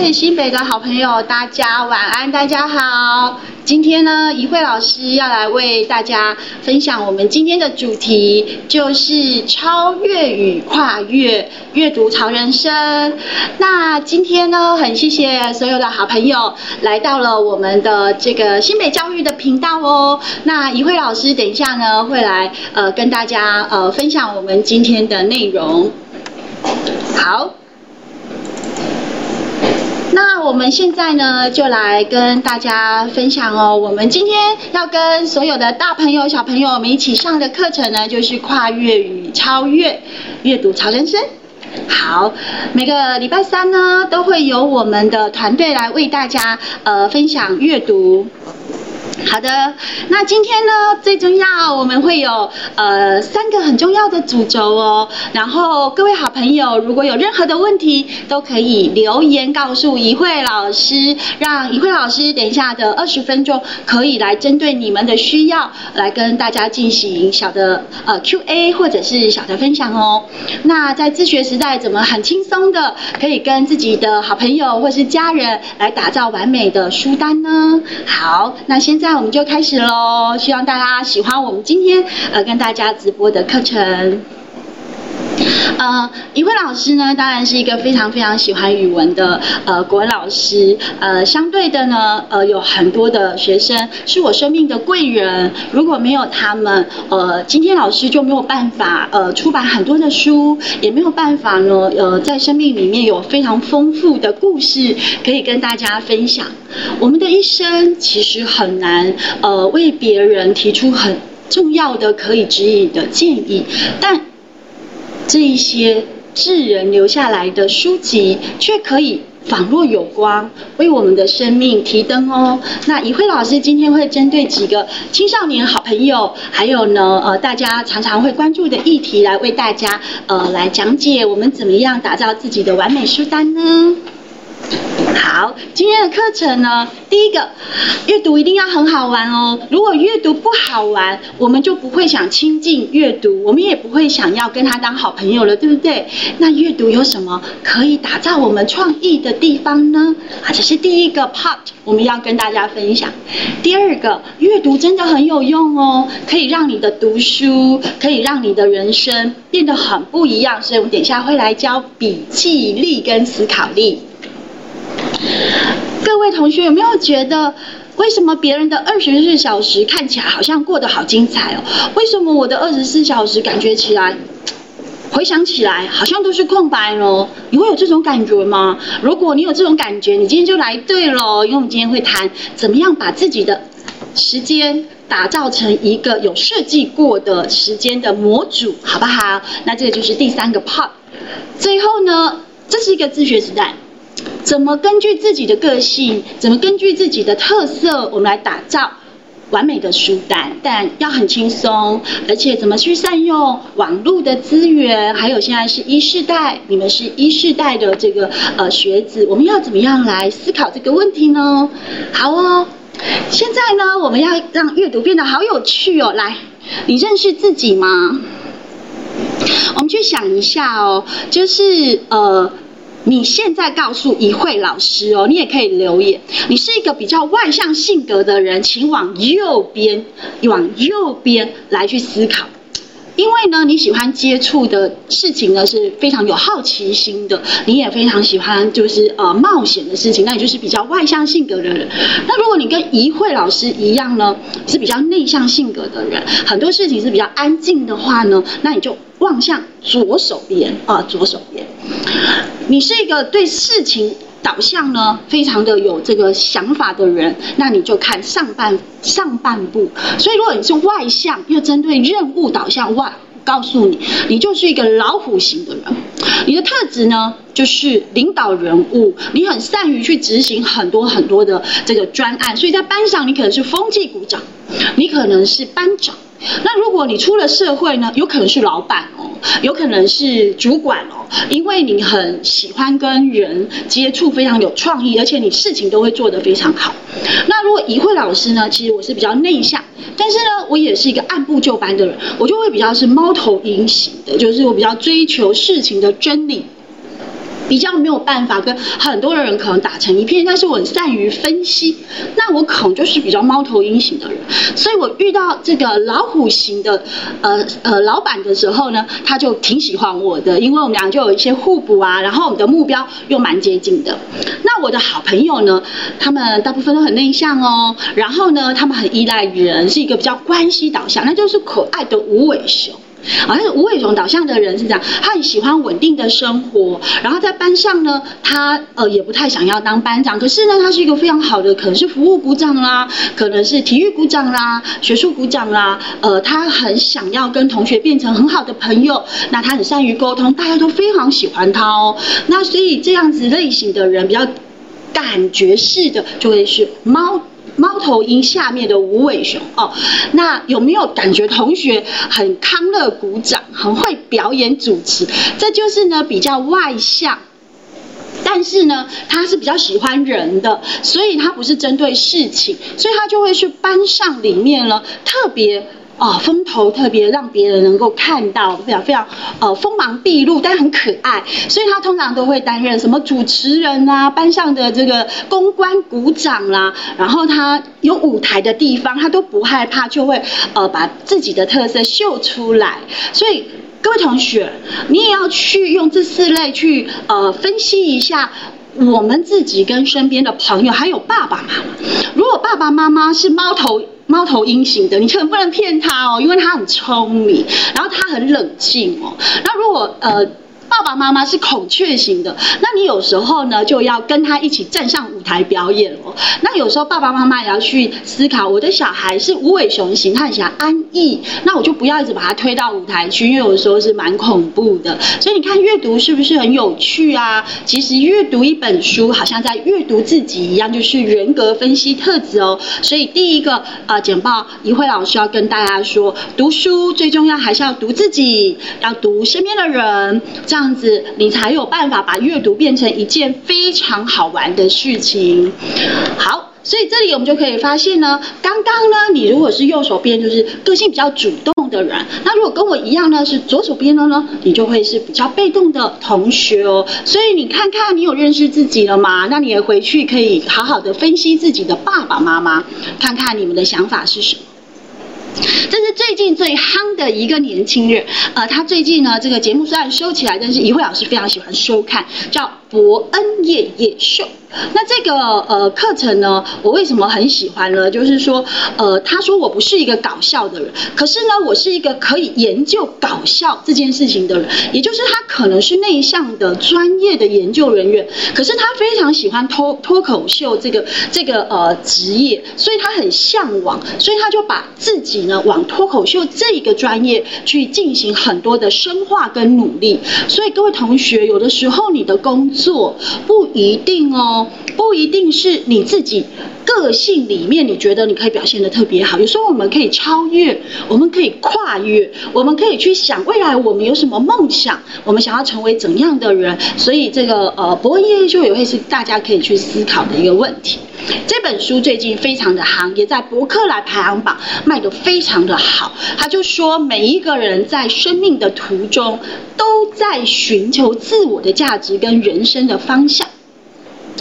位新北的好朋友，大家晚安，大家好。今天呢，怡慧老师要来为大家分享我们今天的主题，就是超越与跨越，阅读潮人生。那今天呢，很谢谢所有的好朋友来到了我们的这个新北教育的频道哦。那怡慧老师等一下呢，会来呃跟大家呃分享我们今天的内容。好。我们现在呢，就来跟大家分享哦。我们今天要跟所有的大朋友、小朋友们一起上的课程呢，就是跨越与超越，阅读潮人生。好，每个礼拜三呢，都会由我们的团队来为大家呃分享阅读。好的，那今天呢最重要，我们会有呃三个很重要的主轴哦。然后各位好朋友，如果有任何的问题，都可以留言告诉怡慧老师，让怡慧老师等一下的二十分钟可以来针对你们的需要，来跟大家进行小的呃 Q&A 或者是小的分享哦。那在自学时代，怎么很轻松的可以跟自己的好朋友或是家人来打造完美的书单呢？好，那先现在。我们就开始喽，希望大家喜欢我们今天呃跟大家直播的课程。呃，一慧老师呢，当然是一个非常非常喜欢语文的呃国文老师。呃，相对的呢，呃，有很多的学生是我生命的贵人。如果没有他们，呃，今天老师就没有办法呃出版很多的书，也没有办法呢，呃，在生命里面有非常丰富的故事可以跟大家分享。我们的一生其实很难呃为别人提出很重要的可以指引的建议，但。这一些智人留下来的书籍，却可以仿若有光，为我们的生命提灯哦。那怡慧老师今天会针对几个青少年好朋友，还有呢，呃，大家常常会关注的议题，来为大家呃来讲解我们怎么样打造自己的完美书单呢？好，今天的课程呢，第一个，阅读一定要很好玩哦。如果阅读不好玩，我们就不会想亲近阅读，我们也不会想要跟他当好朋友了，对不对？那阅读有什么可以打造我们创意的地方呢？啊，这是第一个 part，我们要跟大家分享。第二个，阅读真的很有用哦，可以让你的读书，可以让你的人生变得很不一样。所以我们等一下会来教笔记力跟思考力。各位同学有没有觉得，为什么别人的二十四小时看起来好像过得好精彩哦？为什么我的二十四小时感觉起来，回想起来好像都是空白哦？你会有这种感觉吗？如果你有这种感觉，你今天就来对了，因为我们今天会谈怎么样把自己的时间打造成一个有设计过的时间的模组，好不好？那这个就是第三个 part。最后呢，这是一个自学时代。怎么根据自己的个性，怎么根据自己的特色，我们来打造完美的书单？但要很轻松，而且怎么去善用网络的资源？还有现在是一世代，你们是一世代的这个呃学子，我们要怎么样来思考这个问题呢？好哦，现在呢，我们要让阅读变得好有趣哦。来，你认识自己吗？我们去想一下哦，就是呃。你现在告诉一慧老师哦，你也可以留言。你是一个比较外向性格的人，请往右边，往右边来去思考。因为呢，你喜欢接触的事情呢是非常有好奇心的，你也非常喜欢就是呃冒险的事情，那你就是比较外向性格的人。那如果你跟怡慧老师一样呢，是比较内向性格的人，很多事情是比较安静的话呢，那你就望向左手边啊，左手边。你是一个对事情。导向呢，非常的有这个想法的人，那你就看上半上半部。所以如果你是外向又针对任务导向，哇，告诉你，你就是一个老虎型的人。你的特质呢，就是领导人物，你很善于去执行很多很多的这个专案，所以在班上你可能是风纪股长，你可能是班长。那如果你出了社会呢，有可能是老板哦，有可能是主管哦，因为你很喜欢跟人接触，非常有创意，而且你事情都会做得非常好。那如果怡慧老师呢，其实我是比较内向，但是呢，我也是一个按部就班的人，我就会比较是猫头鹰型的，就是我比较追求事情的真理。比较没有办法跟很多的人可能打成一片，但是我很善于分析，那我可能就是比较猫头鹰型的人，所以我遇到这个老虎型的呃呃老板的时候呢，他就挺喜欢我的，因为我们俩就有一些互补啊，然后我们的目标又蛮接近的。那我的好朋友呢，他们大部分都很内向哦，然后呢，他们很依赖人，是一个比较关系导向，那就是可爱的无尾熊。好像是无尾熊导向的人是这样，他很喜欢稳定的生活，然后在班上呢，他呃也不太想要当班长，可是呢，他是一个非常好的，可能是服务股长啦，可能是体育股长啦，学术股长啦，呃，他很想要跟同学变成很好的朋友，那他很善于沟通，大家都非常喜欢他哦，那所以这样子类型的人比较感觉式的就会是猫。猫头鹰下面的无尾熊哦，那有没有感觉同学很康乐鼓掌，很会表演主持？这就是呢比较外向，但是呢他是比较喜欢人的，所以他不是针对事情，所以他就会去班上里面呢特别。哦，风头特别让别人能够看到，非常非常呃锋芒毕露，但很可爱，所以他通常都会担任什么主持人啊，班上的这个公关鼓掌啦，然后他有舞台的地方，他都不害怕，就会呃把自己的特色秀出来。所以各位同学，你也要去用这四类去呃分析一下我们自己跟身边的朋友，还有爸爸妈妈。如果爸爸妈妈是猫头。猫头鹰型的，你千万不能骗他哦，因为他很聪明，然后他很冷静哦。那如果呃。爸爸妈妈是孔雀型的，那你有时候呢就要跟他一起站上舞台表演哦。那有时候爸爸妈妈也要去思考，我的小孩是无尾熊型，他很喜欢安逸，那我就不要一直把他推到舞台去，因为有时候是蛮恐怖的。所以你看阅读是不是很有趣啊？其实阅读一本书，好像在阅读自己一样，就是人格分析特质哦。所以第一个呃简报，一慧老师要跟大家说，读书最重要还是要读自己，要读身边的人。这样这样子，你才有办法把阅读变成一件非常好玩的事情。好，所以这里我们就可以发现呢，刚刚呢，你如果是右手边，就是个性比较主动的人，那如果跟我一样呢，是左手边的呢，你就会是比较被动的同学哦。所以你看看，你有认识自己了吗？那你也回去可以好好的分析自己的爸爸妈妈，看看你们的想法是什么。这是最近最夯的一个年轻人，呃，他最近呢，这个节目虽然收起来，但是一慧老师非常喜欢收看，叫伯恩夜夜秀。那这个呃课程呢，我为什么很喜欢呢？就是说，呃，他说我不是一个搞笑的人，可是呢，我是一个可以研究搞笑这件事情的人。也就是他可能是内向的专业的研究人员，可是他非常喜欢脱脱口秀这个这个呃职业，所以他很向往，所以他就把自己呢往脱口秀这个专业去进行很多的深化跟努力。所以各位同学，有的时候你的工作不一定哦。不一定是你自己个性里面，你觉得你可以表现的特别好。有时候我们可以超越，我们可以跨越，我们可以去想未来我们有什么梦想，我们想要成为怎样的人。所以这个呃，博文夜秀也会是大家可以去思考的一个问题。这本书最近非常的行，也在博客来排行榜卖的非常的好。他就说，每一个人在生命的途中，都在寻求自我的价值跟人生的方向。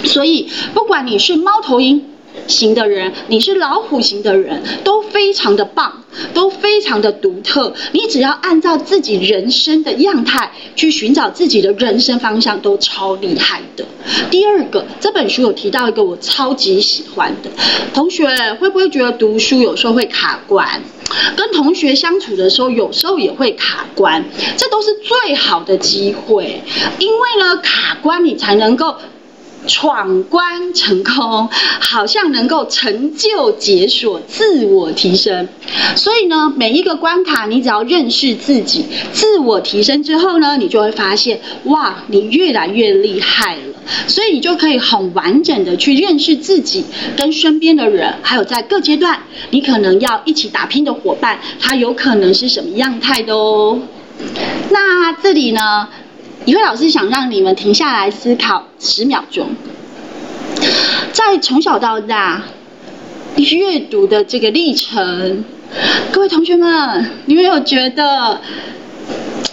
所以，不管你是猫头鹰型的人，你是老虎型的人，都非常的棒，都非常的独特。你只要按照自己人生的样态去寻找自己的人生方向，都超厉害的。第二个，这本书有提到一个我超级喜欢的同学，会不会觉得读书有时候会卡关？跟同学相处的时候，有时候也会卡关，这都是最好的机会，因为呢，卡关你才能够。闯关成功，好像能够成就解锁、自我提升。所以呢，每一个关卡，你只要认识自己、自我提升之后呢，你就会发现，哇，你越来越厉害了。所以你就可以很完整的去认识自己，跟身边的人，还有在各阶段，你可能要一起打拼的伙伴，他有可能是什么样态的哦。那这里呢？一位老师想让你们停下来思考十秒钟，在从小到大阅读的这个历程，各位同学们，你们有觉得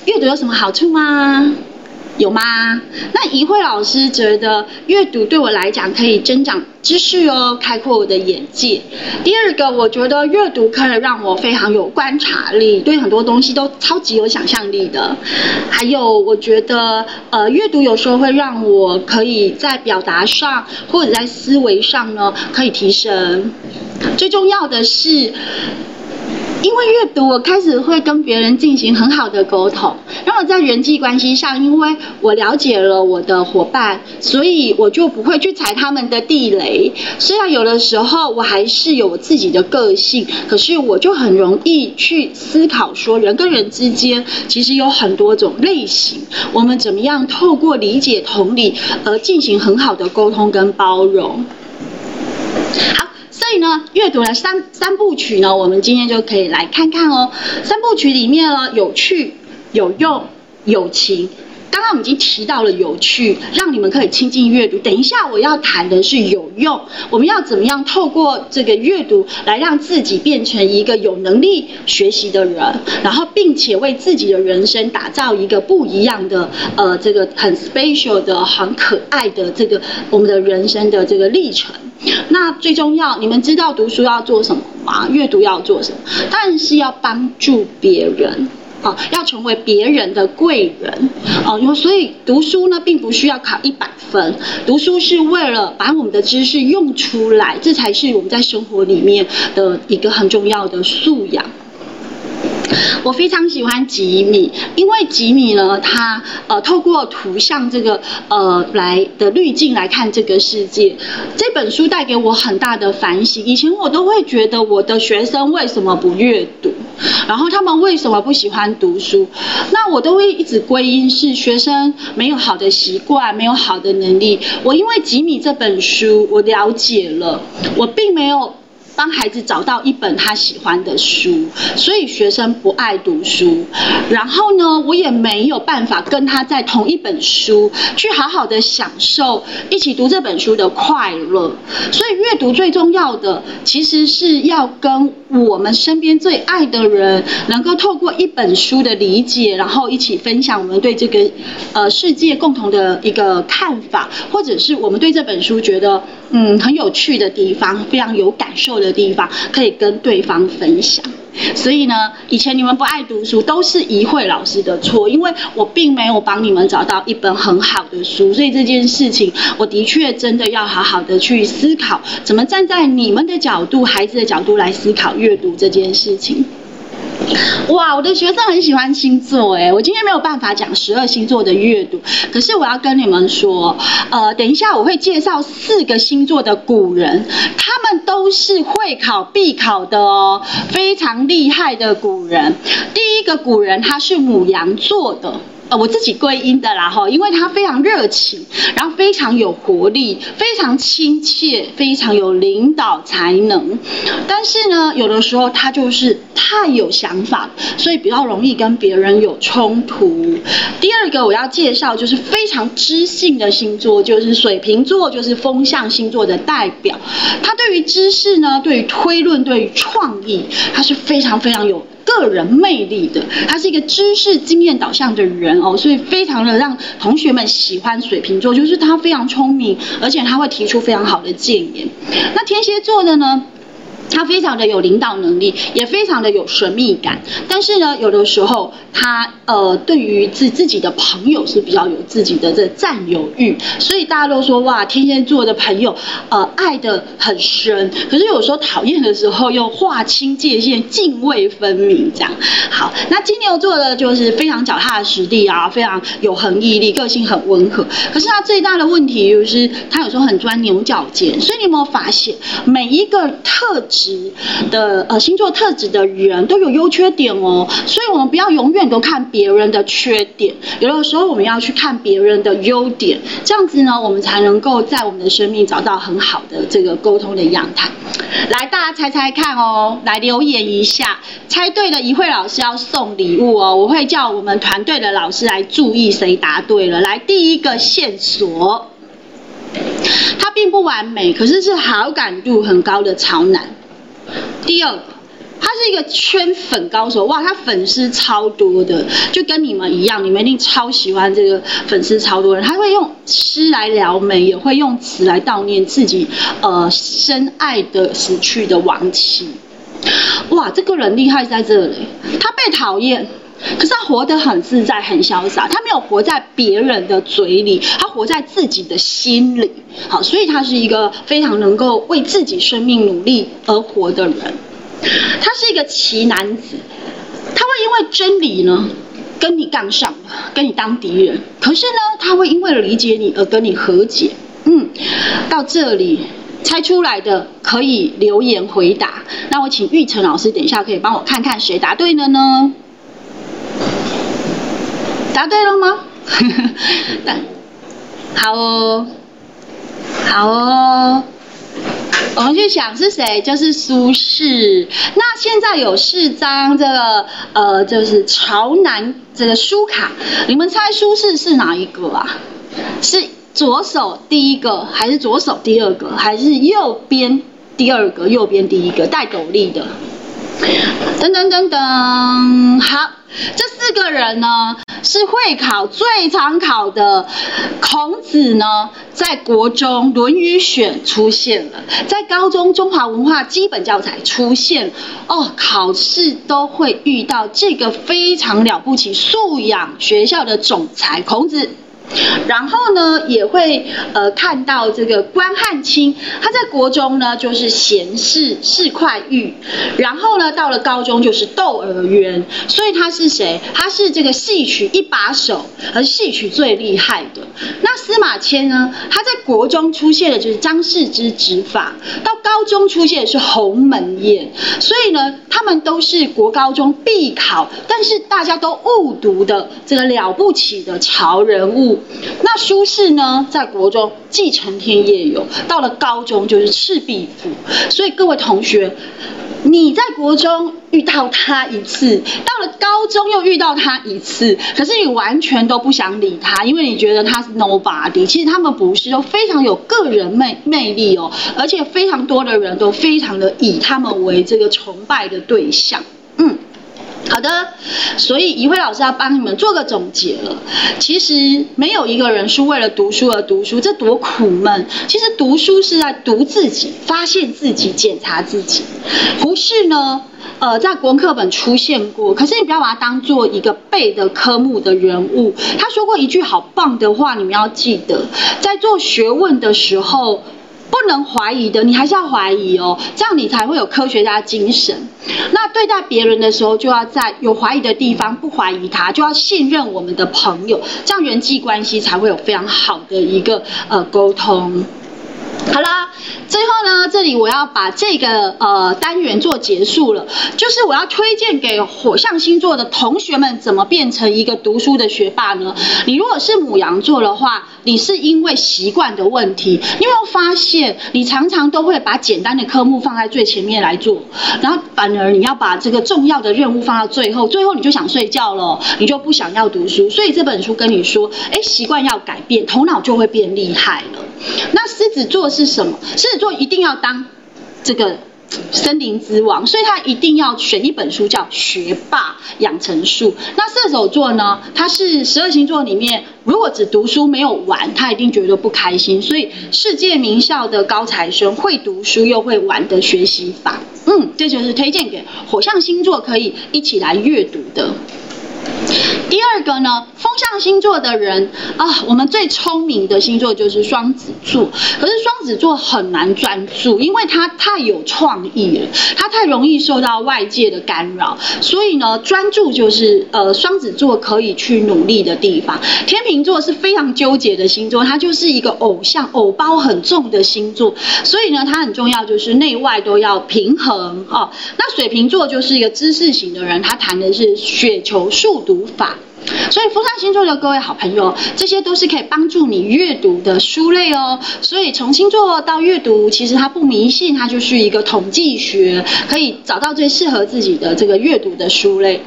阅读有什么好处吗？有吗？那怡慧老师觉得阅读对我来讲可以增长知识哦，开阔我的眼界。第二个，我觉得阅读可以让我非常有观察力，对很多东西都超级有想象力的。还有，我觉得呃，阅读有时候会让我可以在表达上或者在思维上呢可以提升。最重要的是。因为阅读，我开始会跟别人进行很好的沟通。然后在人际关系上，因为我了解了我的伙伴，所以我就不会去踩他们的地雷。虽然有的时候我还是有自己的个性，可是我就很容易去思考说，人跟人之间其实有很多种类型。我们怎么样透过理解同理而进行很好的沟通跟包容？所以呢，阅读了三三部曲呢，我们今天就可以来看看哦。三部曲里面呢，有趣、有用、有情。刚刚我们已经提到了有趣，让你们可以亲近阅读。等一下我要谈的是有用，我们要怎么样透过这个阅读来让自己变成一个有能力学习的人，然后并且为自己的人生打造一个不一样的呃这个很 special 的很可爱的这个我们的人生的这个历程。那最重要，你们知道读书要做什么吗？阅读要做什么？但是要帮助别人。哦，要成为别人的贵人哦，然后所以读书呢，并不需要考一百分，读书是为了把我们的知识用出来，这才是我们在生活里面的一个很重要的素养。我非常喜欢吉米，因为吉米呢，他呃透过图像这个呃来的滤镜来看这个世界。这本书带给我很大的反省。以前我都会觉得我的学生为什么不阅读，然后他们为什么不喜欢读书？那我都会一直归因是学生没有好的习惯，没有好的能力。我因为吉米这本书，我了解了，我并没有。帮孩子找到一本他喜欢的书，所以学生不爱读书。然后呢，我也没有办法跟他在同一本书去好好的享受一起读这本书的快乐。所以阅读最重要的，其实是要跟我们身边最爱的人，能够透过一本书的理解，然后一起分享我们对这个呃世界共同的一个看法，或者是我们对这本书觉得。嗯，很有趣的地方，非常有感受的的地方，可以跟对方分享。所以呢，以前你们不爱读书，都是怡慧老师的错，因为我并没有帮你们找到一本很好的书。所以这件事情，我的确真的要好好的去思考，怎么站在你们的角度、孩子的角度来思考阅读这件事情。哇，我的学生很喜欢星座哎，我今天没有办法讲十二星座的阅读，可是我要跟你们说，呃，等一下我会介绍四个星座的古人，他们都是会考必考的哦，非常厉害的古人。第一个古人他是母羊座的。我自己归因的啦哈，因为他非常热情，然后非常有活力，非常亲切，非常有领导才能。但是呢，有的时候他就是太有想法，所以比较容易跟别人有冲突。第二个我要介绍就是非常知性的星座，就是水瓶座，就是风象星座的代表。他对于知识呢，对于推论，对于创意，他是非常非常有。个人魅力的，他是一个知识经验导向的人哦，所以非常的让同学们喜欢水瓶座，就是他非常聪明，而且他会提出非常好的建言。那天蝎座的呢？他非常的有领导能力，也非常的有神秘感。但是呢，有的时候他呃，对于自自己的朋友是比较有自己的这占有欲，所以大家都说哇，天蝎座的朋友呃爱的很深。可是有时候讨厌的时候又划清界限，泾渭分明这样。好，那金牛座的就是非常脚踏实地啊，非常有恒毅力，个性很温和。可是他最大的问题就是他有时候很钻牛角尖。所以你有没有发现每一个特质的呃星座特质的人都有优缺点哦，所以我们不要永远都看别人的缺点，有的时候我们要去看别人的优点，这样子呢，我们才能够在我们的生命找到很好的这个沟通的样态。来，大家猜猜看哦，来留言一下，猜对了，一慧老师要送礼物哦，我会叫我们团队的老师来注意谁答对了。来，第一个线索，它并不完美，可是是好感度很高的潮男。第二个，他是一个圈粉高手，哇，他粉丝超多的，就跟你们一样，你们一定超喜欢这个粉丝超多人。他会用诗来撩妹，也会用词来悼念自己呃深爱的死去的亡妻。哇，这个人厉害在这里，他被讨厌。可是他活得很自在，很潇洒。他没有活在别人的嘴里，他活在自己的心里。好，所以他是一个非常能够为自己生命努力而活的人。他是一个奇男子，他会因为真理呢跟你杠上，跟你当敌人。可是呢，他会因为理解你而跟你和解。嗯，到这里猜出来的可以留言回答。那我请玉成老师等一下可以帮我看看谁答对了呢？答对了吗？好哦，好哦，我们去想是谁，就是苏轼。那现在有四张这个呃，就是朝南这个书卡，你们猜苏轼是哪一个啊？是左手第一个，还是左手第二个，还是右边第二个，右边第一个戴斗笠的？噔噔噔噔，好，这四个人呢？是会考最常考的孔子呢，在国中《论语选》出现了，在高中中华文化基本教材出现哦，考试都会遇到这个非常了不起素养学校的总裁孔子。然后呢，也会呃看到这个关汉卿，他在国中呢就是贤士是快玉，然后呢到了高中就是窦娥冤，所以他是谁？他是这个戏曲一把手，而戏曲最厉害的。那司马迁呢？他在国中出现的就是张氏之执法，到高中出现的是鸿门宴，所以呢，他们都是国高中必考，但是大家都误读的这个了不起的潮人物。那苏轼呢，在国中既承天业有，到了高中就是赤壁赋。所以各位同学，你在国中遇到他一次，到了高中又遇到他一次，可是你完全都不想理他，因为你觉得他是 nobody。其实他们不是，都非常有个人魅魅力哦，而且非常多的人都非常的以他们为这个崇拜的对象。嗯。好的，所以怡慧老师要帮你们做个总结了。其实没有一个人是为了读书而读书，这多苦闷。其实读书是在读自己、发现自己、检查自己。胡适呢，呃，在国文课本出现过，可是你不要把它当做一个背的科目的人物。他说过一句好棒的话，你们要记得，在做学问的时候。不能怀疑的，你还是要怀疑哦，这样你才会有科学家精神。那对待别人的时候，就要在有怀疑的地方不怀疑他，就要信任我们的朋友，这样人际关系才会有非常好的一个呃沟通。好啦，最后呢，这里我要把这个呃单元做结束了，就是我要推荐给火象星座的同学们怎么变成一个读书的学霸呢？你如果是母羊座的话，你是因为习惯的问题，你有没有发现你常常都会把简单的科目放在最前面来做，然后反而你要把这个重要的任务放到最后，最后你就想睡觉了，你就不想要读书。所以这本书跟你说，哎，习惯要改变，头脑就会变厉害了。那狮子座。是什么？狮子座一定要当这个森林之王，所以他一定要选一本书叫《学霸养成术》。那射手座呢？他是十二星座里面，如果只读书没有玩，他一定觉得不开心。所以世界名校的高材生，会读书又会玩的学习法，嗯，这就是推荐给火象星座可以一起来阅读的。第二个呢，风象星座的人啊，我们最聪明的星座就是双子座。可是双子座很难专注，因为他太有创意了，他太容易受到外界的干扰。所以呢，专注就是呃双子座可以去努力的地方。天秤座是非常纠结的星座，它就是一个偶像偶包很重的星座。所以呢，它很重要，就是内外都要平衡哦。那水瓶座就是一个知识型的人，他谈的是雪球速法。所以风象星座的各位好朋友，这些都是可以帮助你阅读的书类哦。所以从星座到阅读，其实它不迷信，它就是一个统计学，可以找到最适合自己的这个阅读的书类。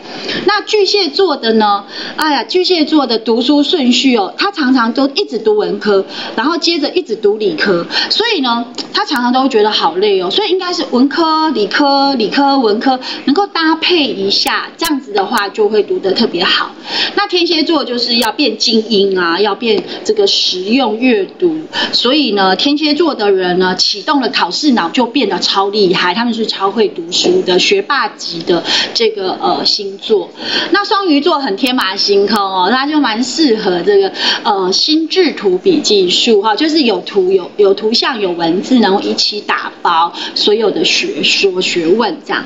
那巨蟹座的呢？哎呀，巨蟹座的读书顺序哦，他常常都一直读文科，然后接着一直读理科，所以呢，他常常都会觉得好累哦。所以应该是文科、理科、理科、文科能够搭配一下，这样子的话就会读得特别好。那天蝎座就是要变精英啊，要变这个实用阅读，所以呢，天蝎座的人呢，启动了考试脑就变得超厉害，他们是超会读书的学霸级的这个呃星座。那双鱼座很天马行空哦，他就蛮适合这个呃心智图笔记术哈，就是有图有有图像有文字，然后一起打包所有的学说学问这样。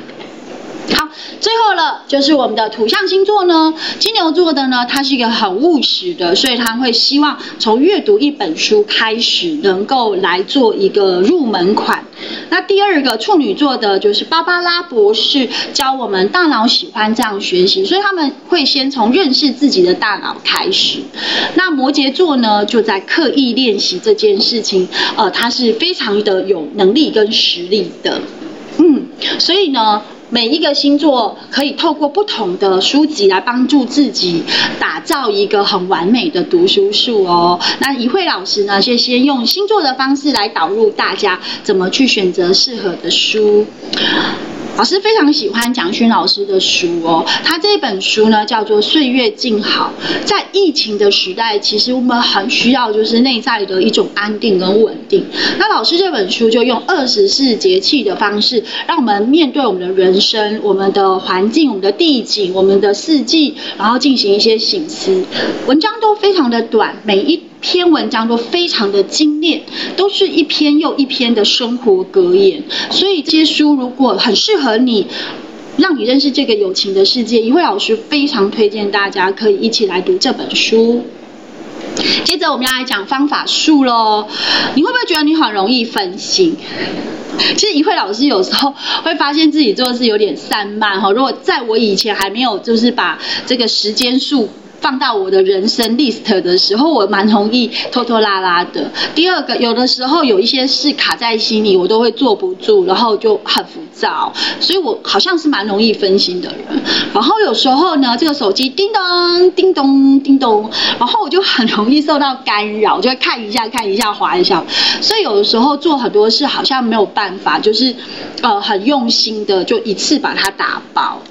好，最后了就是我们的土象星座呢，金牛座的呢，它是一个很务实的，所以他会希望从阅读一本书开始，能够来做一个入门款。那第二个处女座的，就是芭芭拉博士教我们大脑喜欢这样学习，所以他们会先从认识自己的大脑开始。那摩羯座呢，就在刻意练习这件事情，呃，他是非常的有能力跟实力的，嗯，所以呢。每一个星座可以透过不同的书籍来帮助自己打造一个很完美的读书术哦。那怡慧老师呢，就先用星座的方式来导入大家怎么去选择适合的书。老师非常喜欢蒋勋老师的书哦，他这本书呢叫做《岁月静好》。在疫情的时代，其实我们很需要就是内在的一种安定跟稳定。那老师这本书就用二十四节气的方式，让我们面对我们的人生、我们的环境、我们的地景、我们的四季，然后进行一些醒思。文章都非常的短，每一。篇文章都非常的精炼，都是一篇又一篇的生活格言。所以这些书如果很适合你，让你认识这个友情的世界，一位老师非常推荐大家可以一起来读这本书。接着我们要来讲方法术喽。你会不会觉得你很容易分心？其实一慧老师有时候会发现自己做事有点散漫哈。如果在我以前还没有就是把这个时间数。放到我的人生 list 的时候，我蛮容易拖拖拉拉的。第二个，有的时候有一些事卡在心里，我都会坐不住，然后就很浮躁，所以我好像是蛮容易分心的人。然后有时候呢，这个手机叮咚叮咚叮咚，然后我就很容易受到干扰，就会看一下看一下划一下。所以有的时候做很多事好像没有办法，就是呃很用心的就一次把它打包。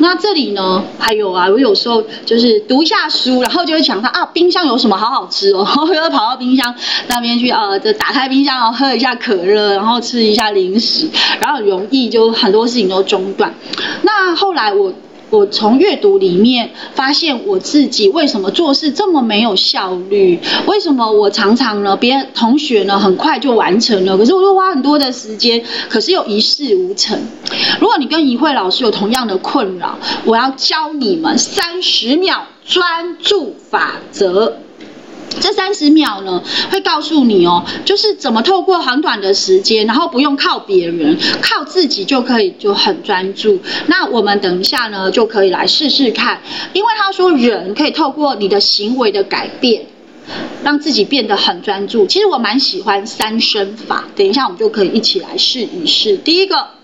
那这里呢，还有啊，我有时候就是读一下。大书，然后就会想到啊，冰箱有什么好好吃哦，然后又跑到冰箱那边去，呃，就打开冰箱，然后喝一下可乐，然后吃一下零食，然后很容易就很多事情都中断。那后来我我从阅读里面发现我自己为什么做事这么没有效率？为什么我常常呢，别人同学呢很快就完成了，可是我又花很多的时间，可是又一事无成。如果你跟怡慧老师有同样的困扰，我要教你们三十秒。专注法则，这三十秒呢，会告诉你哦，就是怎么透过很短的时间，然后不用靠别人，靠自己就可以就很专注。那我们等一下呢，就可以来试试看，因为他说人可以透过你的行为的改变，让自己变得很专注。其实我蛮喜欢三生法，等一下我们就可以一起来试一试。第一个。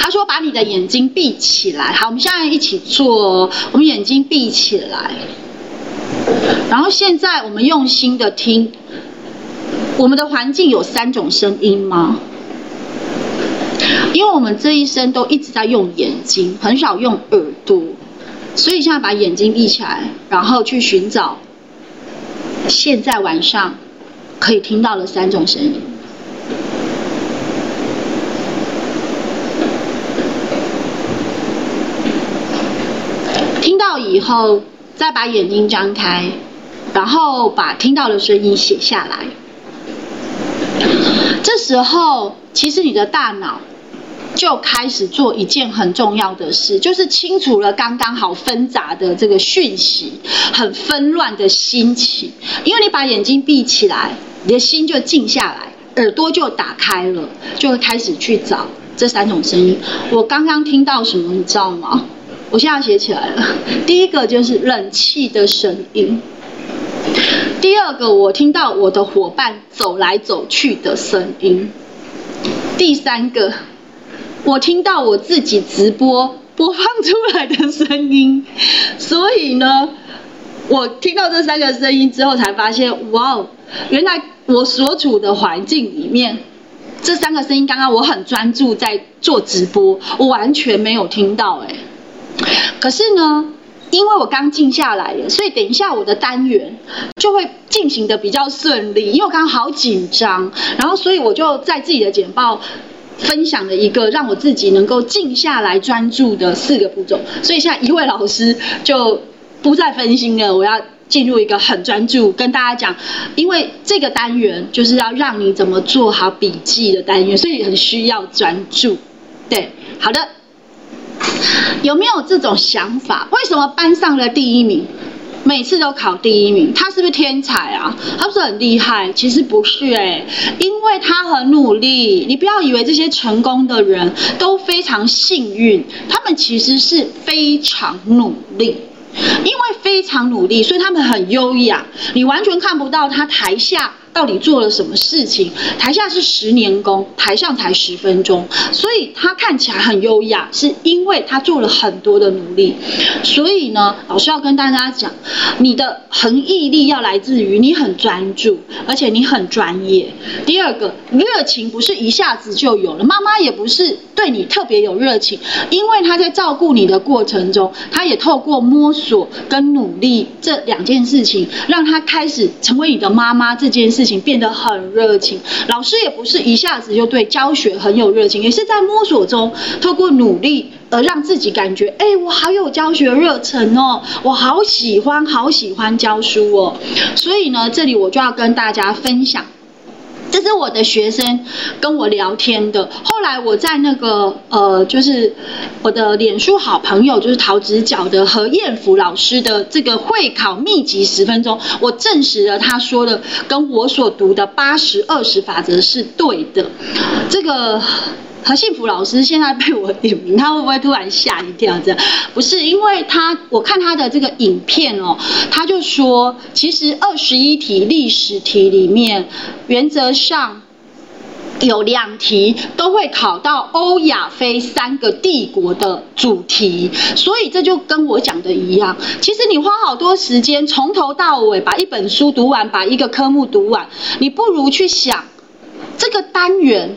他说：“把你的眼睛闭起来。”好，我们现在一起做。我们眼睛闭起来，然后现在我们用心的听。我们的环境有三种声音吗？因为我们这一生都一直在用眼睛，很少用耳朵，所以现在把眼睛闭起来，然后去寻找现在晚上可以听到的三种声音。以后再把眼睛张开，然后把听到的声音写下来。这时候，其实你的大脑就开始做一件很重要的事，就是清除了刚刚好纷杂的这个讯息，很纷乱的心情。因为你把眼睛闭起来，你的心就静下来，耳朵就打开了，就会开始去找这三种声音。我刚刚听到什么，你知道吗？我现在写起来了。第一个就是冷气的声音，第二个我听到我的伙伴走来走去的声音，第三个我听到我自己直播播放出来的声音。所以呢，我听到这三个声音之后，才发现，哇哦，原来我所处的环境里面。这三个声音，刚刚我很专注在做直播，我完全没有听到哎。可是呢，因为我刚静下来了，所以等一下我的单元就会进行的比较顺利。因为我刚刚好紧张，然后所以我就在自己的简报分享了一个让我自己能够静下来专注的四个步骤。所以现在一位老师就不再分心了，我要。进入一个很专注，跟大家讲，因为这个单元就是要让你怎么做好笔记的单元，所以很需要专注。对，好的，有没有这种想法？为什么班上的第一名，每次都考第一名？他是不是天才啊？他不是很厉害？其实不是哎，因为他很努力。你不要以为这些成功的人都非常幸运，他们其实是非常努力。因为非常努力，所以他们很优雅，你完全看不到他台下。到底做了什么事情？台下是十年功，台上才十分钟，所以他看起来很优雅，是因为他做了很多的努力。所以呢，老师要跟大家讲，你的恒毅力要来自于你很专注，而且你很专业。第二个，热情不是一下子就有了，妈妈也不是对你特别有热情，因为他在照顾你的过程中，他也透过摸索跟努力这两件事情，让他开始成为你的妈妈这件事。事情变得很热情，老师也不是一下子就对教学很有热情，也是在摸索中，透过努力而让自己感觉，哎，我好有教学热忱哦，我好喜欢，好喜欢教书哦。所以呢，这里我就要跟大家分享。这是我的学生跟我聊天的。后来我在那个呃，就是我的脸书好朋友，就是陶子角的何燕福老师的这个会考秘籍十分钟，我证实了他说的跟我所读的八十二十法则是对的。这个。何幸福老师现在被我点名，他会不会突然吓一跳？这样不是，因为他我看他的这个影片哦，他就说，其实二十一题历史题里面，原则上有两题都会考到欧亚非三个帝国的主题，所以这就跟我讲的一样，其实你花好多时间从头到尾把一本书读完，把一个科目读完，你不如去想这个单元。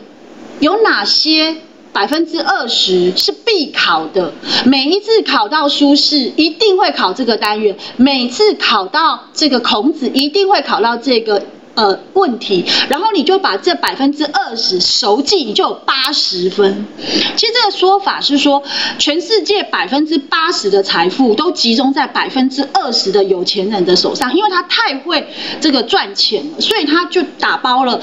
有哪些百分之二十是必考的？每一次考到苏轼，一定会考这个单元；每次考到这个孔子，一定会考到这个呃问题。然后你就把这百分之二十熟记，你就有八十分。其实这个说法是说，全世界百分之八十的财富都集中在百分之二十的有钱人的手上，因为他太会这个赚钱了，所以他就打包了。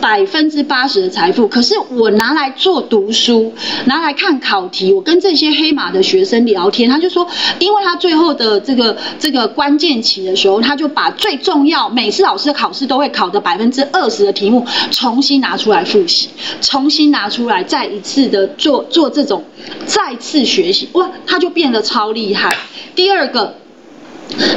百分之八十的财富，可是我拿来做读书，拿来看考题。我跟这些黑马的学生聊天，他就说，因为他最后的这个这个关键期的时候，他就把最重要，每次老师的考试都会考的百分之二十的题目，重新拿出来复习，重新拿出来再一次的做做这种再次学习，哇，他就变得超厉害。第二个。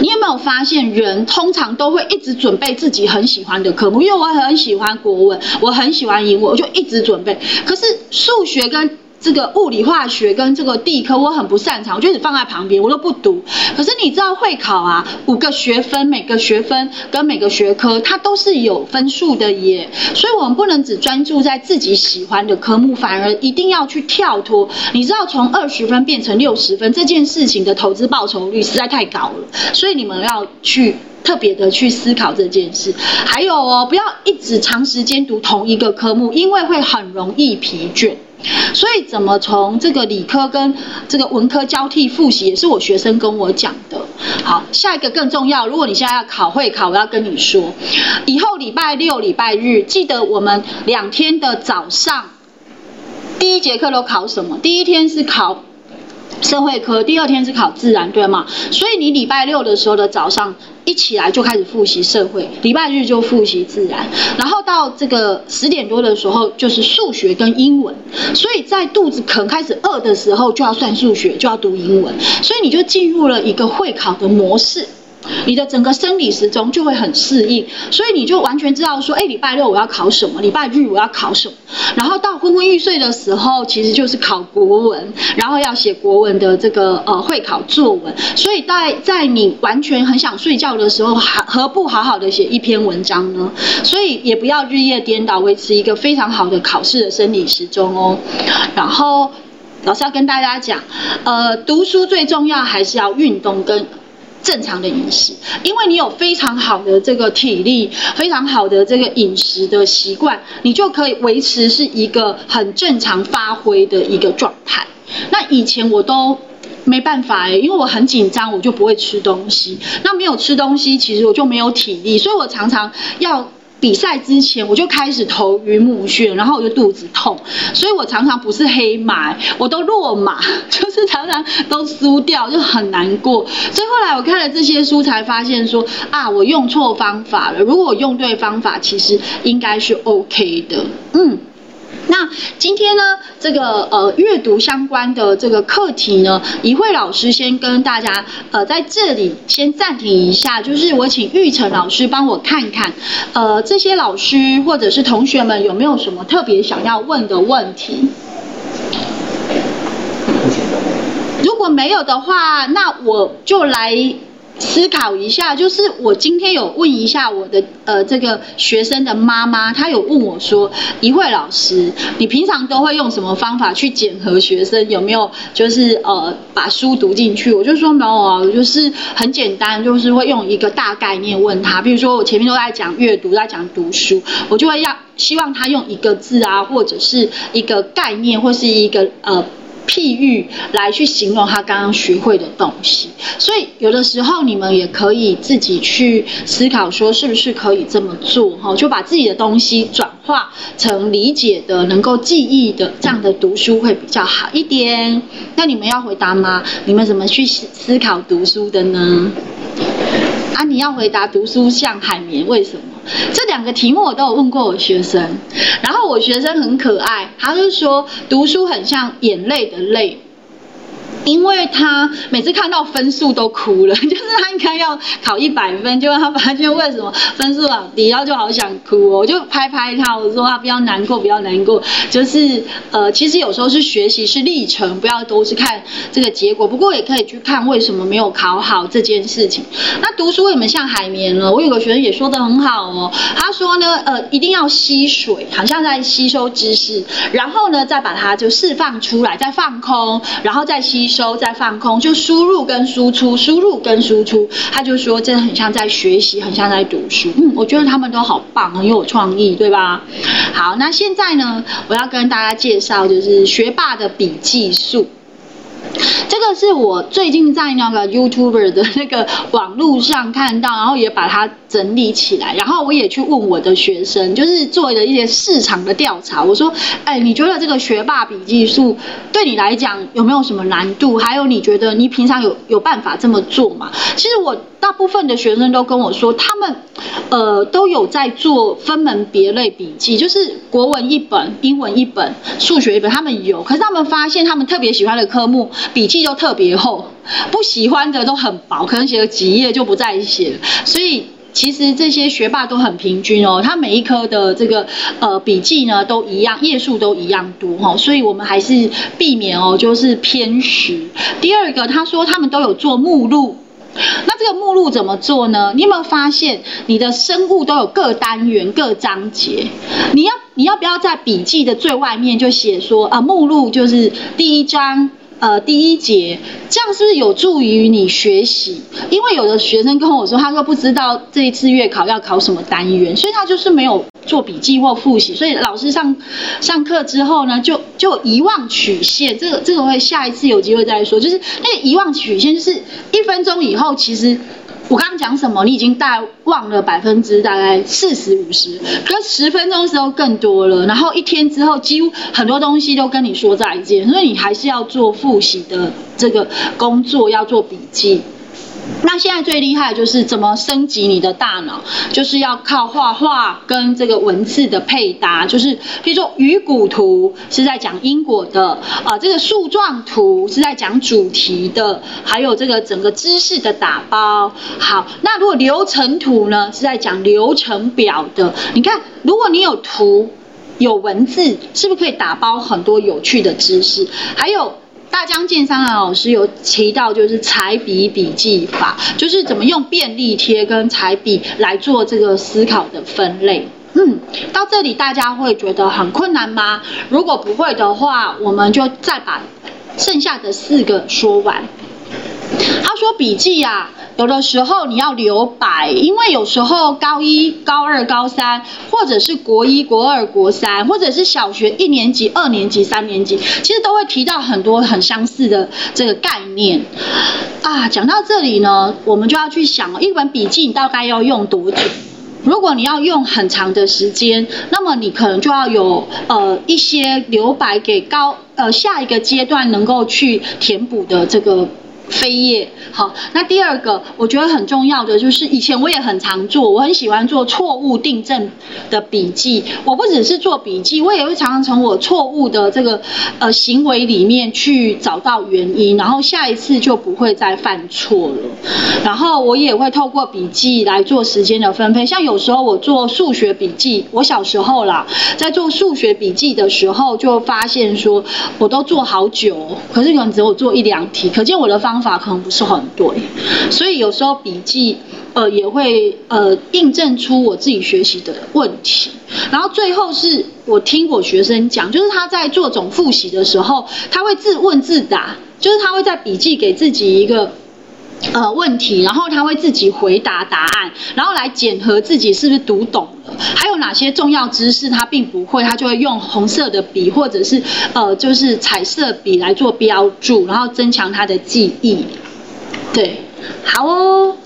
你有没有发现，人通常都会一直准备自己很喜欢的科目？因为我很喜欢国文，我很喜欢英文，我就一直准备。可是数学跟这个物理化学跟这个地科我很不擅长，我就只放在旁边，我都不读。可是你知道会考啊，五个学分，每个学分跟每个学科它都是有分数的耶，所以我们不能只专注在自己喜欢的科目，反而一定要去跳脱。你知道从二十分变成六十分这件事情的投资报酬率实在太高了，所以你们要去特别的去思考这件事。还有哦，不要一直长时间读同一个科目，因为会很容易疲倦。所以怎么从这个理科跟这个文科交替复习，也是我学生跟我讲的。好，下一个更重要。如果你现在要考会考，我要跟你说，以后礼拜六、礼拜日，记得我们两天的早上，第一节课都考什么？第一天是考社会科，第二天是考自然，对吗？所以你礼拜六的时候的早上一起来就开始复习社会，礼拜日就复习自然，然后到这个十点多的时候就是数学跟英文。所以在肚子可能开始饿的时候就要算数学，就要读英文，所以你就进入了一个会考的模式。你的整个生理时钟就会很适应，所以你就完全知道说，哎，礼拜六我要考什么，礼拜日我要考什么，然后到昏昏欲睡的时候，其实就是考国文，然后要写国文的这个呃会考作文，所以在在你完全很想睡觉的时候，何何不好好的写一篇文章呢？所以也不要日夜颠倒，维持一个非常好的考试的生理时钟哦。然后老师要跟大家讲，呃，读书最重要还是要运动跟。正常的饮食，因为你有非常好的这个体力，非常好的这个饮食的习惯，你就可以维持是一个很正常发挥的一个状态。那以前我都没办法哎，因为我很紧张，我就不会吃东西。那没有吃东西，其实我就没有体力，所以我常常要。比赛之前我就开始头晕目眩，然后我就肚子痛，所以我常常不是黑马，我都落马，就是常常都输掉，就很难过。所以后来我看了这些书，才发现说啊，我用错方法了。如果我用对方法，其实应该是 OK 的。嗯。那今天呢，这个呃阅读相关的这个课题呢，怡慧老师先跟大家呃在这里先暂停一下，就是我请玉成老师帮我看看，呃这些老师或者是同学们有没有什么特别想要问的问题？如果没有的话，那我就来。思考一下，就是我今天有问一下我的呃这个学生的妈妈，她有问我说，一慧老师，你平常都会用什么方法去检核学生有没有就是呃把书读进去？我就说没有啊，我就是很简单，就是会用一个大概念问他，比如说我前面都在讲阅读，在讲读书，我就会要希望他用一个字啊，或者是一个概念，或是一个呃。譬喻来去形容他刚刚学会的东西，所以有的时候你们也可以自己去思考，说是不是可以这么做哈，就把自己的东西转化成理解的、能够记忆的这样的读书会比较好一点。那你们要回答吗？你们怎么去思考读书的呢？啊，你要回答读书像海绵，为什么？这两个题目我都有问过我学生，然后我学生很可爱，他就说读书很像眼泪的泪。因为他每次看到分数都哭了，就是他应该要考一百分，结果他发现为什么分数好低，然后就好想哭哦。我就拍拍他，我说他不要难过，不要难过。就是呃，其实有时候是学习是历程，不要都是看这个结果。不过也可以去看为什么没有考好这件事情。那读书为什么像海绵呢？我有个学生也说的很好哦，他说呢，呃，一定要吸水，好像在吸收知识，然后呢再把它就释放出来，再放空，然后再吸。收再放空，就输入跟输出，输入跟输出，他就说真的很像在学习，很像在读书。嗯，我觉得他们都好棒，很有创意，对吧？好，那现在呢，我要跟大家介绍就是学霸的笔记术。这个是我最近在那个 YouTuber 的那个网络上看到，然后也把它整理起来，然后我也去问我的学生，就是做了一些市场的调查。我说，哎，你觉得这个学霸笔记术对你来讲有没有什么难度？还有，你觉得你平常有有办法这么做吗？其实我。大部分的学生都跟我说，他们，呃，都有在做分门别类笔记，就是国文一本、英文一本、数学一本，他们有。可是他们发现，他们特别喜欢的科目笔记都特别厚，不喜欢的都很薄，可能写了几页就不再写。所以其实这些学霸都很平均哦，他每一科的这个呃笔记呢都一样，页数都一样多哈。所以我们还是避免哦，就是偏食。第二个，他说他们都有做目录。那这个目录怎么做呢？你有没有发现你的生物都有各单元、各章节？你要你要不要在笔记的最外面就写说啊，目录就是第一章呃第一节，这样是不是有助于你学习？因为有的学生跟我说，他说不知道这一次月考要考什么单元，所以他就是没有。做笔记或复习，所以老师上上课之后呢，就就遗忘曲线，这个这个会下一次有机会再说。就是那个遗忘曲线，就是一分钟以后，其实我刚刚讲什么？你已经大忘了百分之大概四十五十，可十分钟时候更多了。然后一天之后，几乎很多东西都跟你说再见，所以你还是要做复习的这个工作，要做笔记。那现在最厉害的就是怎么升级你的大脑，就是要靠画画跟这个文字的配搭，就是比如说鱼骨图是在讲因果的，啊，这个树状图是在讲主题的，还有这个整个知识的打包。好，那如果流程图呢是在讲流程表的，你看，如果你有图有文字，是不是可以打包很多有趣的知识？还有。大江健三的老师有提到，就是彩笔笔记法，就是怎么用便利贴跟彩笔来做这个思考的分类。嗯，到这里大家会觉得很困难吗？如果不会的话，我们就再把剩下的四个说完。他说笔记啊。有的时候你要留白，因为有时候高一、高二、高三，或者是国一、国二、国三，或者是小学一年级、二年级、三年级，其实都会提到很多很相似的这个概念啊。讲到这里呢，我们就要去想，一本笔记你大概要用多久？如果你要用很长的时间，那么你可能就要有呃一些留白给高呃下一个阶段能够去填补的这个。飞页好，那第二个我觉得很重要的就是，以前我也很常做，我很喜欢做错误订正的笔记。我不只是做笔记，我也会常常从我错误的这个呃行为里面去找到原因，然后下一次就不会再犯错了。然后我也会透过笔记来做时间的分配。像有时候我做数学笔记，我小时候啦，在做数学笔记的时候就发现说，我都做好久，可是可能只有做一两题，可见我的方。法可能不是很对，所以有时候笔记呃也会呃印证出我自己学习的问题。然后最后是我听我学生讲，就是他在做总复习的时候，他会自问自答，就是他会在笔记给自己一个。呃，问题，然后他会自己回答答案，然后来检核自己是不是读懂了，还有哪些重要知识他并不会，他就会用红色的笔或者是呃就是彩色笔来做标注，然后增强他的记忆。对，好哦，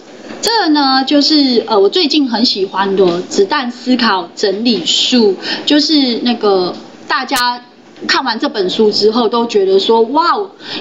这呢就是呃我最近很喜欢的子弹思考整理术，就是那个大家。看完这本书之后，都觉得说哇，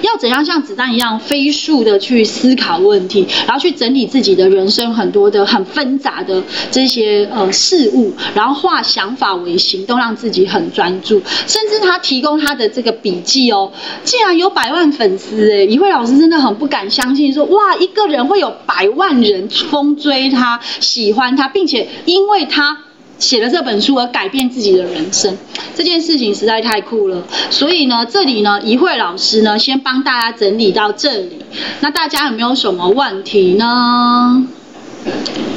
要怎样像子弹一样飞速的去思考问题，然后去整理自己的人生很多的很纷杂的这些呃事物，然后化想法为行动，让自己很专注。甚至他提供他的这个笔记哦，竟然有百万粉丝哎！一慧老师真的很不敢相信，说哇，一个人会有百万人疯追他、喜欢他，并且因为他。写了这本书而改变自己的人生，这件事情实在太酷了。所以呢，这里呢，一慧老师呢，先帮大家整理到这里。那大家有没有什么问题呢？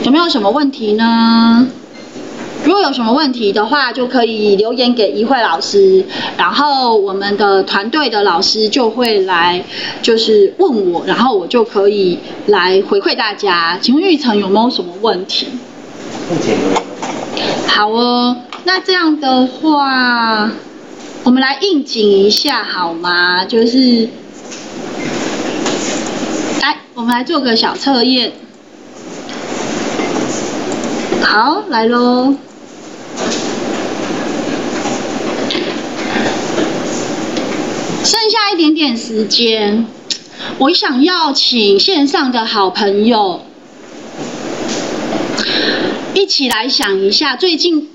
有没有什么问题呢？如果有什么问题的话，就可以留言给一慧老师，然后我们的团队的老师就会来，就是问我，然后我就可以来回馈大家。请问玉成有没有什么问题？目前没有。好哦，那这样的话，我们来应景一下好吗？就是，来，我们来做个小测验。好，来喽。剩下一点点时间，我想要请线上的好朋友。一起来想一下，最近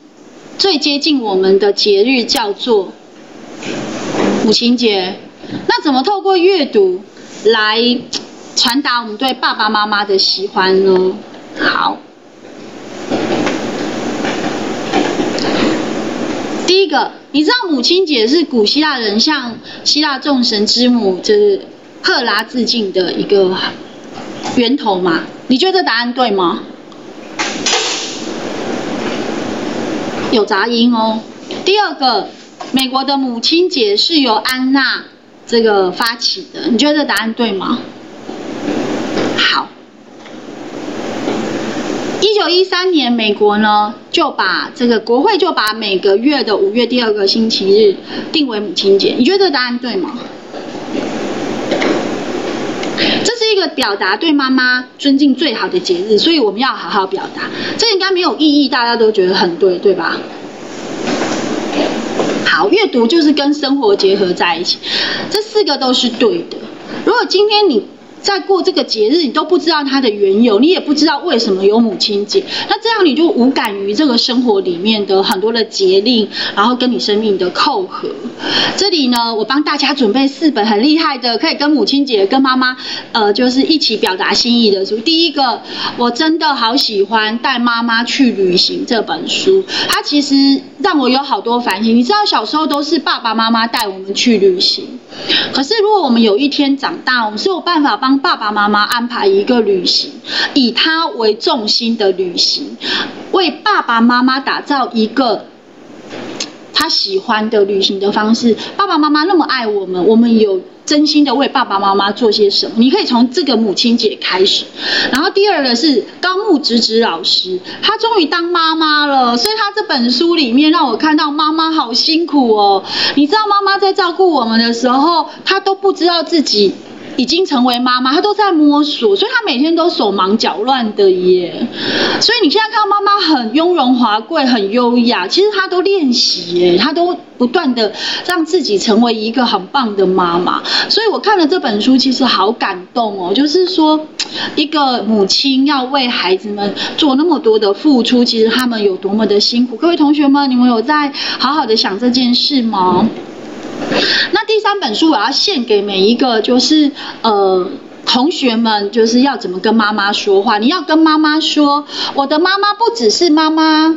最接近我们的节日叫做母亲节。那怎么透过阅读来传达我们对爸爸妈妈的喜欢呢？好，第一个，你知道母亲节是古希腊人向希腊众神之母就是赫拉致敬的一个源头吗？你觉得答案对吗？有杂音哦。第二个，美国的母亲节是由安娜这个发起的，你觉得这答案对吗？好，一九一三年，美国呢就把这个国会就把每个月的五月第二个星期日定为母亲节，你觉得这答案对吗？这是一表达对妈妈尊敬最好的节日，所以我们要好好表达。这应该没有意义，大家都觉得很对，对吧？好，阅读就是跟生活结合在一起，这四个都是对的。如果今天你在过这个节日，你都不知道它的缘由，你也不知道为什么有母亲节，那这样你就无感于这个生活里面的很多的节令，然后跟你生命的扣合。这里呢，我帮大家准备四本很厉害的，可以跟母亲节、跟妈妈，呃，就是一起表达心意的书。第一个，我真的好喜欢带妈妈去旅行这本书，它其实让我有好多反省。你知道，小时候都是爸爸妈妈带我们去旅行，可是如果我们有一天长大，我们是有办法帮。爸爸妈妈安排一个旅行，以他为重心的旅行，为爸爸妈妈打造一个 他喜欢的旅行的方式。爸爸妈妈那么爱我们，我们有真心的为爸爸妈妈做些什么？你可以从这个母亲节开始。然后第二个是高木直直老师，他终于当妈妈了，所以他这本书里面让我看到妈妈好辛苦哦。你知道妈妈在照顾我们的时候，她都不知道自己。已经成为妈妈，她都在摸索，所以她每天都手忙脚乱的耶。所以你现在看到妈妈很雍容华贵、很优雅，其实她都练习耶，她都不断的让自己成为一个很棒的妈妈。所以我看了这本书，其实好感动哦。就是说，一个母亲要为孩子们做那么多的付出，其实他们有多么的辛苦。各位同学们，你们有在好好的想这件事吗？那第三本书我要献给每一个，就是呃同学们，就是要怎么跟妈妈说话。你要跟妈妈说，我的妈妈不只是妈妈，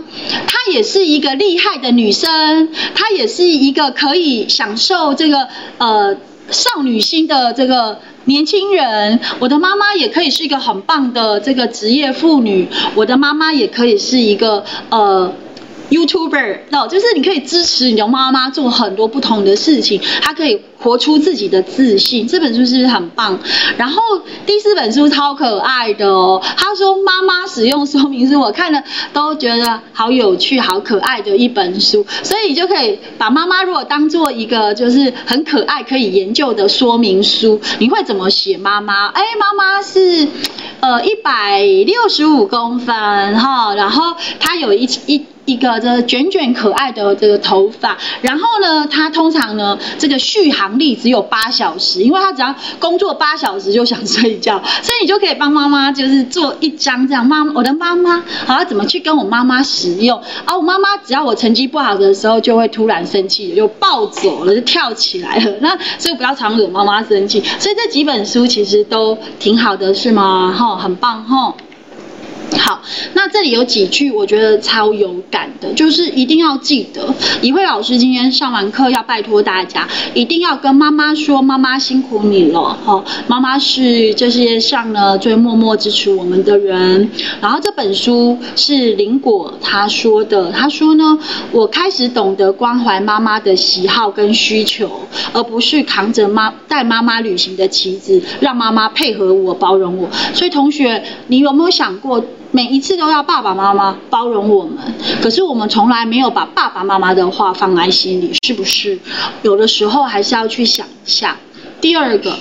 她也是一个厉害的女生，她也是一个可以享受这个呃少女心的这个年轻人。我的妈妈也可以是一个很棒的这个职业妇女，我的妈妈也可以是一个呃。YouTuber，哦，就是你可以支持你的妈妈做很多不同的事情，她可以活出自己的自信。这本书是不是很棒？然后第四本书超可爱的哦，他说妈妈使用说明书，我看了都觉得好有趣、好可爱的一本书。所以你就可以把妈妈如果当做一个就是很可爱可以研究的说明书，你会怎么写妈妈？哎，妈妈是呃一百六十五公分哈，然后她有一一。一个这卷卷可爱的这个头发，然后呢，他通常呢这个续航力只有八小时，因为他只要工作八小时就想睡觉，所以你就可以帮妈妈就是做一张这样妈我的妈妈，好怎么去跟我妈妈使用啊？我妈妈只要我成绩不好的时候就会突然生气，就暴走了，就跳起来了。那所以不要常惹妈妈生气。所以这几本书其实都挺好的，是吗？哈，很棒哈。好，那这里有几句我觉得超有感的，就是一定要记得，怡慧老师今天上完课要拜托大家，一定要跟妈妈说，妈妈辛苦你了，哈，妈妈是这世界上呢最默默支持我们的人。然后这本书是林果他说的，他说呢，我开始懂得关怀妈妈的喜好跟需求，而不是扛着妈带妈妈旅行的旗子，让妈妈配合我包容我。所以同学，你有没有想过？每一次都要爸爸妈妈包容我们，可是我们从来没有把爸爸妈妈的话放在心里，是不是？有的时候还是要去想一下。第二个，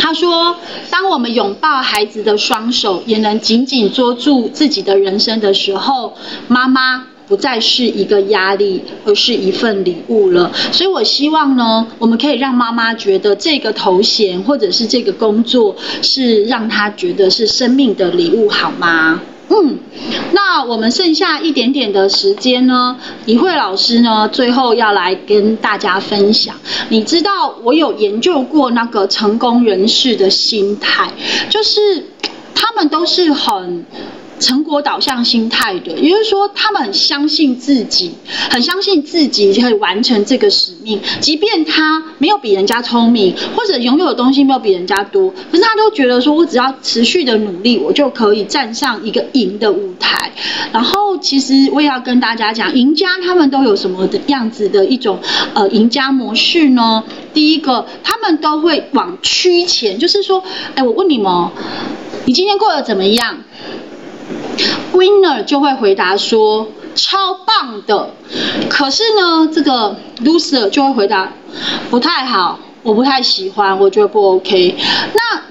他说，当我们拥抱孩子的双手，也能紧紧捉住自己的人生的时候，妈妈。不再是一个压力，而是一份礼物了。所以我希望呢，我们可以让妈妈觉得这个头衔或者是这个工作是让她觉得是生命的礼物，好吗？嗯，那我们剩下一点点的时间呢，李慧老师呢，最后要来跟大家分享。你知道我有研究过那个成功人士的心态，就是他们都是很。成果导向心态的，也就是说，他们很相信自己，很相信自己可以完成这个使命，即便他没有比人家聪明，或者拥有的东西没有比人家多，可是他都觉得说，我只要持续的努力，我就可以站上一个赢的舞台。然后，其实我也要跟大家讲，赢家他们都有什么的样子的一种呃赢家模式呢？第一个，他们都会往趋前，就是说，哎，我问你们，你今天过得怎么样？Winner 就会回答说超棒的，可是呢，这个 Loser 就会回答不太好，我不太喜欢，我觉得不 OK。那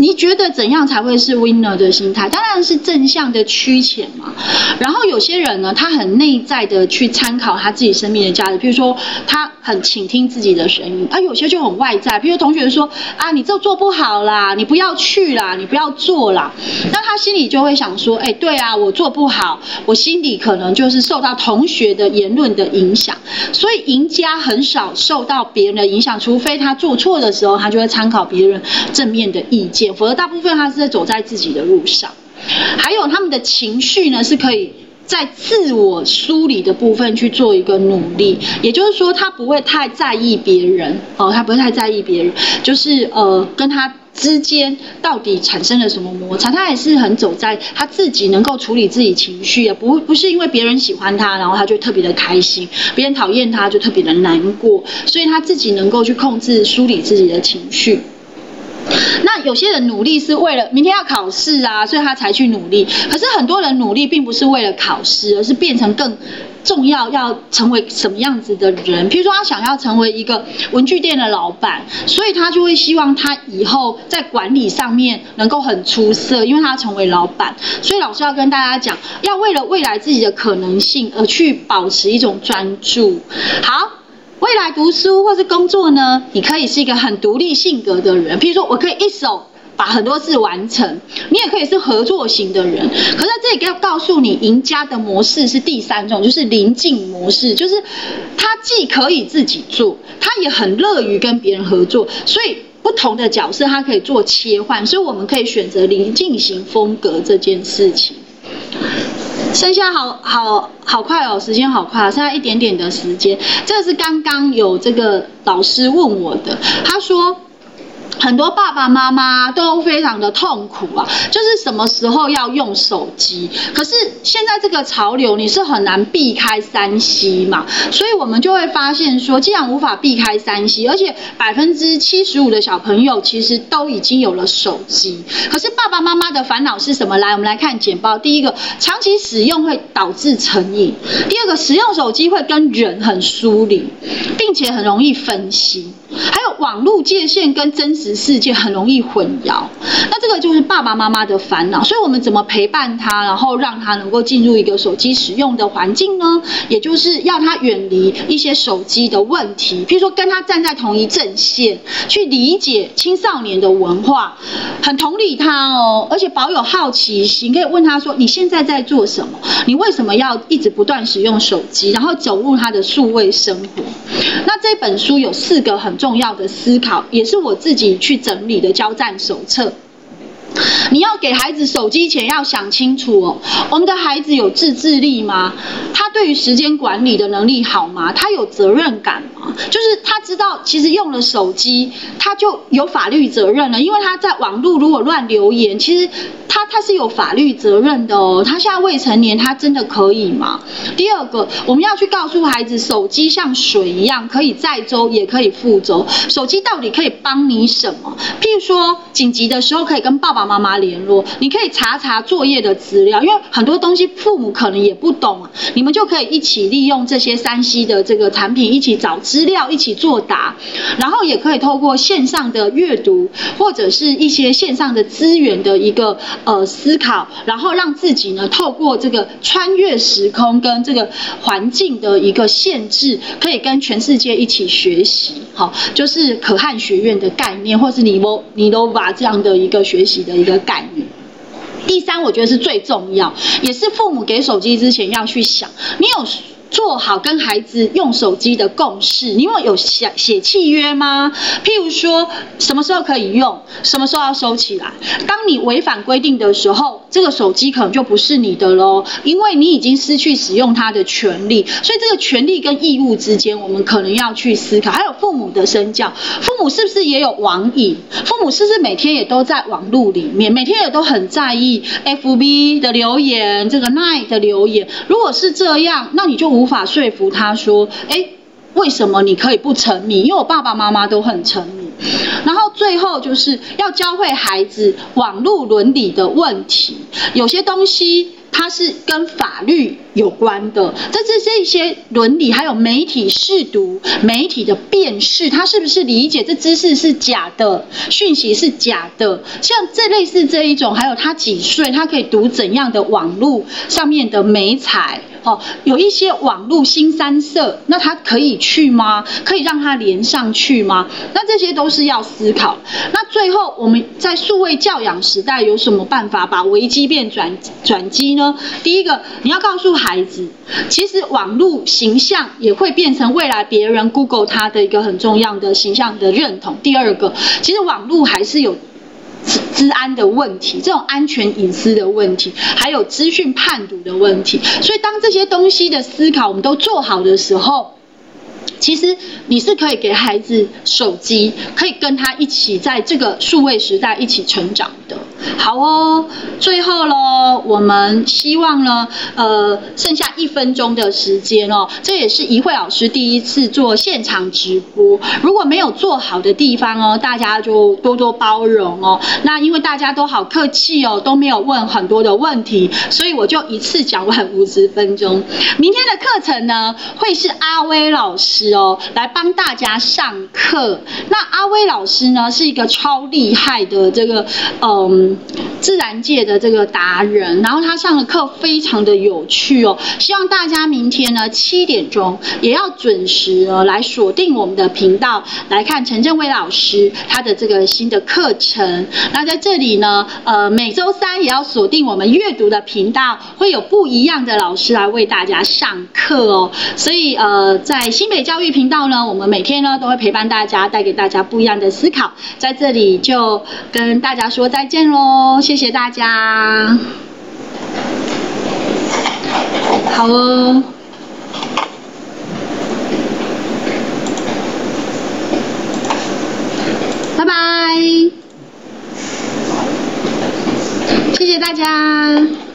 你觉得怎样才会是 winner 的心态？当然是正向的趋前嘛。然后有些人呢，他很内在的去参考他自己生命的价值，比如说他很倾听自己的声音，而有些就很外在，比如同学说啊，你这做不好啦，你不要去啦，你不要做啦，那他心里就会想说，哎，对啊，我做不好，我心里可能就是受到同学的言论的影响，所以赢家很少受到别人的影响，除非他做错的时候，他就会参考别人正面的意见，否则大部分他是在走在自己的路上。还有他们的情绪呢，是可以在自我梳理的部分去做一个努力，也就是说，他不会太在意别人哦，他不会太在意别人，就是呃，跟他之间到底产生了什么摩擦，他也是很走在他自己能够处理自己情绪啊，不不是因为别人喜欢他，然后他就特别的开心，别人讨厌他就特别的难过，所以他自己能够去控制梳理自己的情绪。那有些人努力是为了明天要考试啊，所以他才去努力。可是很多人努力并不是为了考试，而是变成更重要要成为什么样子的人。譬如说他想要成为一个文具店的老板，所以他就会希望他以后在管理上面能够很出色，因为他成为老板。所以老师要跟大家讲，要为了未来自己的可能性而去保持一种专注。好。未来读书或是工作呢，你可以是一个很独立性格的人，譬如说我可以一手把很多事完成，你也可以是合作型的人。可是这里要告诉你，赢家的模式是第三种，就是临近模式，就是他既可以自己做，他也很乐于跟别人合作，所以不同的角色他可以做切换，所以我们可以选择临近型风格这件事情。剩下好好好快哦，时间好快啊，剩下一点点的时间。这是刚刚有这个老师问我的，他说。很多爸爸妈妈都非常的痛苦啊，就是什么时候要用手机，可是现在这个潮流你是很难避开三 C 嘛，所以我们就会发现说，既然无法避开三 C，而且百分之七十五的小朋友其实都已经有了手机，可是爸爸妈妈的烦恼是什么？来，我们来看简报。第一个，长期使用会导致成瘾；第二个，使用手机会跟人很疏离，并且很容易分心。还有网络界限跟真实世界很容易混淆，那这个就是爸爸妈妈的烦恼。所以我们怎么陪伴他，然后让他能够进入一个手机使用的环境呢？也就是要他远离一些手机的问题，譬如说跟他站在同一阵线，去理解青少年的文化，很同理他哦，而且保有好奇心，可以问他说：“你现在在做什么？你为什么要一直不断使用手机？”然后走入他的数位生活。那这本书有四个很。重要的思考，也是我自己去整理的交战手册。你要给孩子手机前要想清楚哦，我们的孩子有自制力吗？他对于时间管理的能力好吗？他有责任感吗？就是他知道，其实用了手机，他就有法律责任了，因为他在网络如果乱留言，其实他他是有法律责任的哦。他现在未成年，他真的可以吗？第二个，我们要去告诉孩子，手机像水一样，可以载舟也可以覆舟。手机到底可以帮你什么？譬如说，紧急的时候可以跟爸爸。爸妈妈联络，你可以查查作业的资料，因为很多东西父母可能也不懂，你们就可以一起利用这些三 C 的这个产品，一起找资料，一起作答，然后也可以透过线上的阅读或者是一些线上的资源的一个呃思考，然后让自己呢透过这个穿越时空跟这个环境的一个限制，可以跟全世界一起学习，好，就是可汗学院的概念，或是尼罗尼罗瓦这样的一个学习。的一个概念。第三，我觉得是最重要，也是父母给手机之前要去想，你有。做好跟孩子用手机的共识，你有有写写契约吗？譬如说什么时候可以用，什么时候要收起来。当你违反规定的时候，这个手机可能就不是你的喽，因为你已经失去使用它的权利。所以这个权利跟义务之间，我们可能要去思考。还有父母的身教，父母是不是也有网瘾？父母是不是每天也都在网络里面，每天也都很在意 FB 的留言，这个 Line 的留言？如果是这样，那你就无。无法说服他说：“哎，为什么你可以不沉迷？因为我爸爸妈妈都很沉迷。然后最后就是要教会孩子网络伦理的问题，有些东西。”它是跟法律有关的，这这这些伦理，还有媒体试读、媒体的辨识，他是不是理解这知识是假的，讯息是假的？像这类似这一种，还有他几岁，他可以读怎样的网络上面的美彩？哦，有一些网络新三色，那他可以去吗？可以让他连上去吗？那这些都是要思考。那最后我们在数位教养时代有什么办法把危机变转转机呢？第一个，你要告诉孩子，其实网络形象也会变成未来别人 Google 他的一个很重要的形象的认同。第二个，其实网络还是有。治安的问题，这种安全隐私的问题，还有资讯判读的问题，所以当这些东西的思考我们都做好的时候，其实你是可以给孩子手机，可以跟他一起在这个数位时代一起成长的。好哦，最后喽，我们希望呢，呃，剩下一分钟的时间哦，这也是怡慧老师第一次做现场直播，如果没有做好的地方哦，大家就多多包容哦。那因为大家都好客气哦，都没有问很多的问题，所以我就一次讲完五十分钟。明天的课程呢，会是阿威老师哦来帮大家上课。那阿威老师呢，是一个超厉害的这个，嗯。自然界的这个达人，然后他上的课非常的有趣哦。希望大家明天呢七点钟也要准时哦来锁定我们的频道来看陈正威老师他的这个新的课程。那在这里呢，呃，每周三也要锁定我们阅读的频道，会有不一样的老师来为大家上课哦。所以呃，在新北教育频道呢，我们每天呢都会陪伴大家，带给大家不一样的思考。在这里就跟大家说再见喽，谢谢大家。好哦。拜拜，谢谢大家。